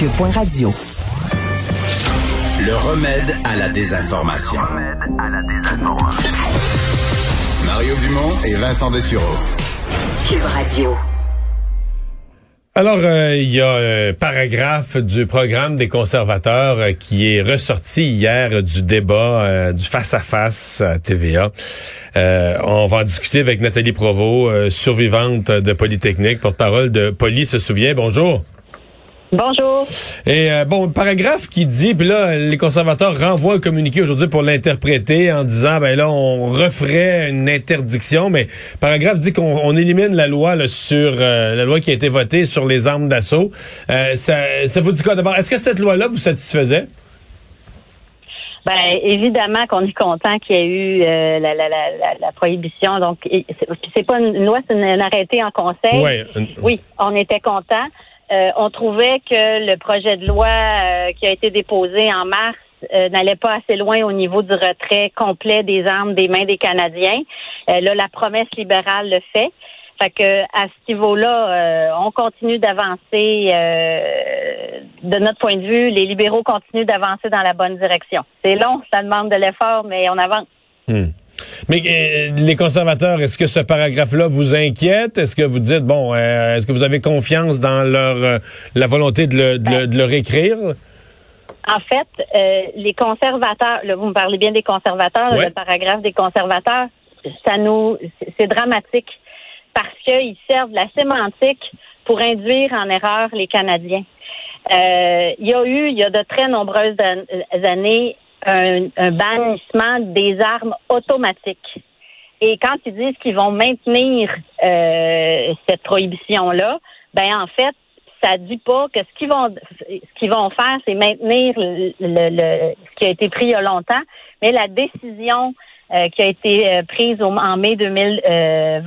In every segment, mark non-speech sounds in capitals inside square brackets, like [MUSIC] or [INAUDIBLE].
Radio. Le remède à la désinformation. Mario Dumont et Vincent Dessureau. Cube Radio. Alors, euh, il y a un paragraphe du programme des conservateurs euh, qui est ressorti hier du débat euh, du face-à-face à TVA. on va en discuter avec Nathalie Provost, survivante de Polytechnique, porte-parole de Poly se souvient. Bonjour. Bonjour. Et euh, bon, paragraphe qui dit, puis là, les conservateurs renvoient un communiqué aujourd'hui pour l'interpréter en disant, ben là, on referait une interdiction, mais paragraphe dit qu'on élimine la loi là, sur euh, la loi qui a été votée sur les armes d'assaut. Euh, ça, ça vous dit quoi d'abord? Est-ce que cette loi-là vous satisfaisait? Ben, évidemment qu'on est content qu'il y ait eu la, la, la, la, prohibition. Donc, c'est pas une loi, c'est un arrêté en conseil. Oui, on était content. Euh, on trouvait que le projet de loi euh, qui a été déposé en mars euh, n'allait pas assez loin au niveau du retrait complet des armes des mains des Canadiens. là, la promesse libérale le fait. Fait que à ce niveau-là, on continue d'avancer. de notre point de vue, les libéraux continuent d'avancer dans la bonne direction. C'est long, ça demande de l'effort, mais on avance. Hmm. Mais euh, les conservateurs, est-ce que ce paragraphe-là vous inquiète? Est-ce que vous dites, bon, euh, est-ce que vous avez confiance dans leur euh, la volonté de le, de, le, réécrire? En fait, les conservateurs, là, vous me parlez bien des conservateurs, le paragraphe des conservateurs, ça nous, c'est dramatique parce qu'ils servent la sémantique pour induire en erreur les Canadiens. il y a eu, il y a de très nombreuses années, un, bannissement des armes automatiques. Et quand ils disent qu'ils vont maintenir euh, cette prohibition-là, ben en fait, ça dit pas que ce qu'ils vont ce qu'ils vont faire, c'est maintenir le, le, ce qui a été pris il y a longtemps, mais la décision euh, qui a été euh, prise en mai 2020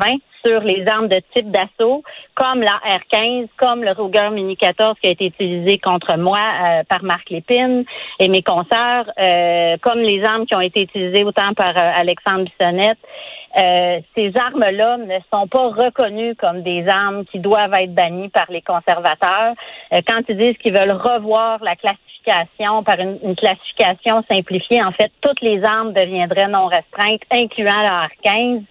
sur les armes de type d'assaut, comme la R-15, comme le Ruger Mini 14 qui a été utilisé contre moi euh, par Marc Lépine et mes consoeurs, euh, comme les armes qui ont été utilisées autant par euh, Alexandre Bissonnette. ces armes-là ne sont pas reconnues comme des armes qui doivent être bannies par les conservateurs. quand ils disent qu'ils veulent revoir la classification par une, classification simplifiée, en fait, toutes les armes deviendraient non restreintes, incluant la R-15.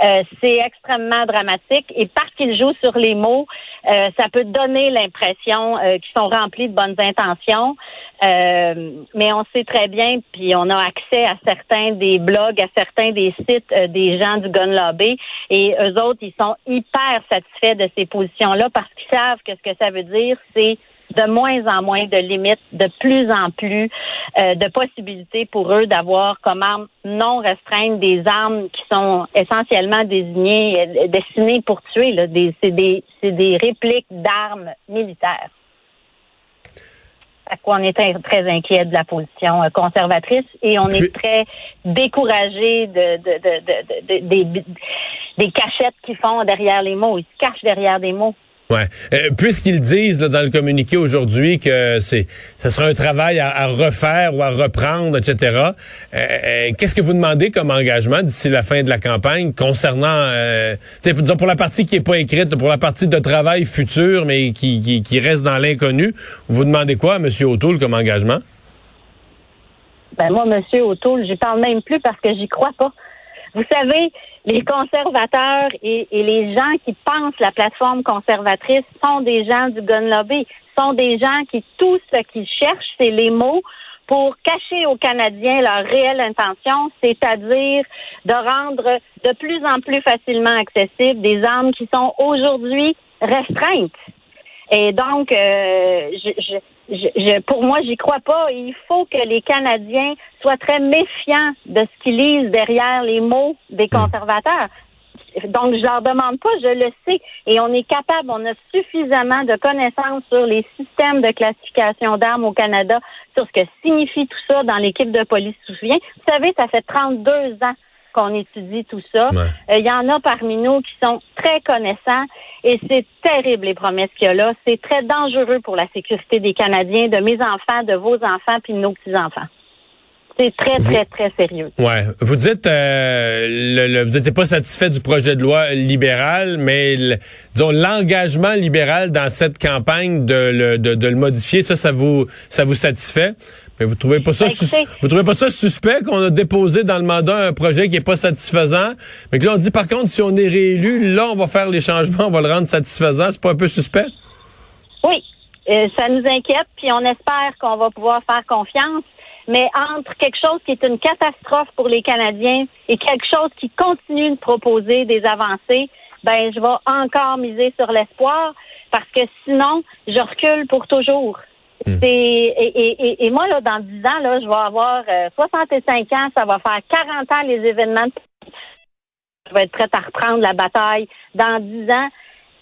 Euh, c'est extrêmement dramatique et parce qu'ils jouent sur les mots, euh, ça peut donner l'impression euh, qu'ils sont remplis de bonnes intentions. mais on sait très bien, puis on a accès à certains des blogs, à certains des sites des gens du Gun Lobby, et eux autres, ils sont hyper satisfaits de ces positions-là parce qu'ils savent que ce que ça veut dire, c'est de moins en moins de limites, de plus en plus euh, de possibilités pour eux d'avoir comme arme non restreinte des armes qui sont essentiellement désignées, euh, destinées pour tuer. Là. Des, c'est, des, c'est des répliques d'armes militaires. À quoi on est très, inquiet de la position euh, conservatrice et on est très découragé de, de, de, de, des, des cachettes qu'ils font derrière les mots. Ils se cachent derrière des mots. Ouais. Euh, puisqu'ils disent dans le communiqué aujourd'hui que c'est, ça sera un travail à, refaire ou à reprendre, etc. Euh, euh, qu'est-ce que vous demandez comme engagement d'ici la fin de la campagne concernant, euh, pour la partie qui est pas écrite, pour la partie de travail futur mais qui, qui, qui reste dans l'inconnu, vous demandez quoi à M. O'Toole comme engagement? Ben moi, M. O'Toole, j'y parle même plus parce que j'y crois pas. Vous savez, les conservateurs et, les gens qui pensent la plateforme conservatrice sont des gens du gun lobby, sont des gens qui tout ce qu'ils cherchent, c'est les mots pour cacher aux Canadiens leur réelle intention, c'est-à-dire de rendre de plus en plus facilement accessibles des armes qui sont aujourd'hui restreintes. Et donc, euh, je, je, pour moi, j'y crois pas. Il faut que les Canadiens soient très méfiants de ce qu'ils lisent derrière les mots des hmm. conservateurs. Donc, je leur demande pas, je le sais. Et on est capable, on a suffisamment de connaissances sur les systèmes de classification d'armes au Canada, sur ce que signifie tout ça dans l'équipe de police souvient. Vous savez, ça fait 32 ans qu'on étudie tout ça. Euh, il y en a parmi nous qui sont très connaissants et c'est terrible les promesses qu'il y a là. C'est très dangereux pour la sécurité des Canadiens, de mes enfants, de vos enfants puis de nos petits-enfants. C'est très, très, très sérieux. Ouais. Vous dites, euh, le, vous n'étiez pas satisfait du projet de loi libéral, mais disons l'engagement libéral dans cette campagne de le, de, de le modifier, ça, ça vous, ça vous satisfait. Mais vous trouvez pas ça, ben, vous trouvez pas ça suspect qu'on a déposé dans le mandat un projet qui est pas satisfaisant, mais que là on dit par contre si on est réélu, là on va faire les changements, on va le rendre satisfaisant, c'est pas un peu suspect? Oui, euh, ça nous inquiète, puis on espère qu'on va pouvoir faire confiance. Mais entre quelque chose qui est une catastrophe pour les Canadiens et quelque chose qui continue de proposer des avancées, ben je vais encore miser sur l'espoir parce que sinon, je recule pour toujours. Hmm. C'est et, et, moi là dans 10 ans là, je vais avoir 65 euh, ans, ça va faire 40 ans les événements. Je vais être prête à reprendre la bataille dans 10 ans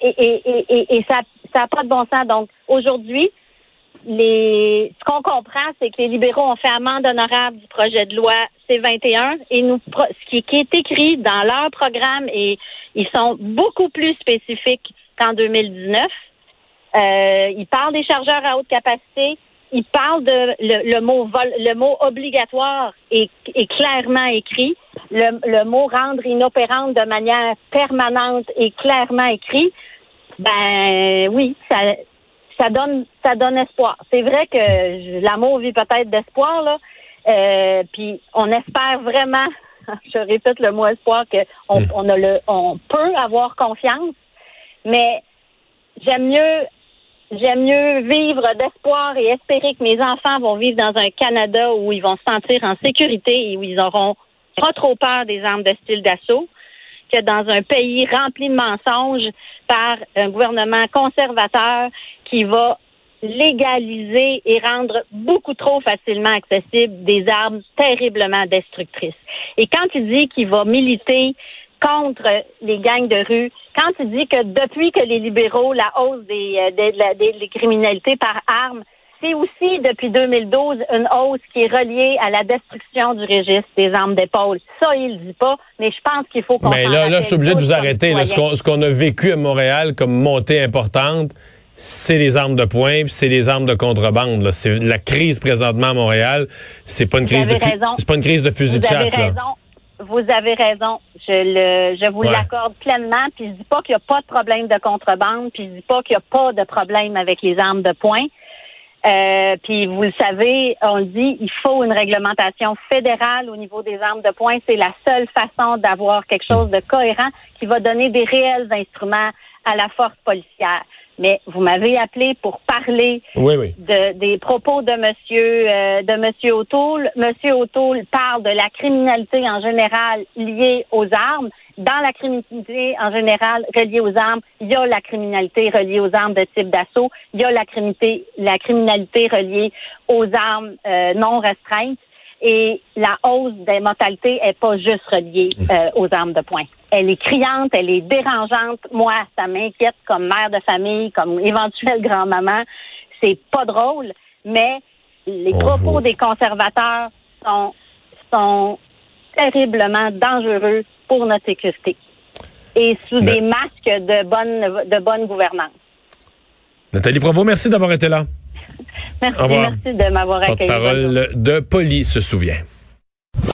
et, et, et ça ça n'a pas de bon sens. Donc aujourd'hui, les, ce qu'on comprend, c'est que les libéraux ont fait amende honorable du projet de loi C-21 et nous, ce qui, est écrit dans leur programme et ils sont beaucoup plus spécifiques qu'en 2019. Euh, ils parlent des chargeurs à haute capacité. Ils parlent de le, mot le mot obligatoire est, est clairement écrit. Le, le mot rendre inopérante de manière permanente est clairement écrit. Ben oui, ça, ça donne ça donne espoir. C'est vrai que l'amour vit peut-être d'espoir là, euh, puis on espère vraiment. [LAUGHS] Je répète le mot espoir que on, hmm. on a le on peut avoir confiance, mais j'aime mieux j'aime mieux vivre d'espoir et espérer que mes enfants vont vivre dans un Canada où ils vont se sentir en sécurité et où ils auront pas trop peur des armes de style d'assaut que dans un pays rempli de mensonges par un gouvernement conservateur qui va légaliser et rendre beaucoup trop facilement accessibles des armes terriblement destructrices. Et quand il dit qu'il va militer contre les gangs de rue, quand il dit que depuis que les libéraux, la hausse des, euh, des, des criminalités par armes c'est aussi depuis 2012 une hausse qui est reliée à la destruction du registre des armes d'épaule. Ça, il le dit pas, mais je pense qu'il faut qu'on. Mais là, là, je suis obligé de vous arrêter. ce qu'on a vécu à Montréal comme montée importante, c'est les armes de poing, c'est les armes de contrebande. C'est la crise présentement à Montréal. C'est pas une crise de c'est pas une crise de fusil de chasse. Raison. Vous avez raison. Je le, je vous l'accorde pleinement. Puis je dis pas qu'il n'y a pas de problème de contrebande. Puis je dis pas qu'il n'y a pas de problème avec les armes de poing. Euh, puis vous le savez, on le dit, il faut une réglementation fédérale au niveau des armes de poing. C'est la seule façon d'avoir quelque chose de cohérent qui va donner des réels instruments à la force policière. Mais vous m'avez appelé pour parler De, des propos de Monsieur euh, de Monsieur O'Toole. Monsieur O'Toole parle de la criminalité en général liée aux armes dans la criminalité en général reliée aux armes, il y a la criminalité reliée aux armes de type d'assaut, il y a la criminalité, la criminalité reliée aux armes euh, non restreintes. Et la hausse des mortalités est pas juste reliée mmh. euh, aux armes de poing. Elle est criante, elle est dérangeante. Moi, ça m'inquiète comme mère de famille, comme éventuelle grand-maman. C'est pas drôle, mais les propos des conservateurs sont, sont terriblement dangereux pour notre sécurité et sous des masques de bonne, de bonne gouvernance. Nathalie Provo, merci d'avoir été là. [LAUGHS] merci, merci de m'avoir accueilli. Parole de Poli se souvient.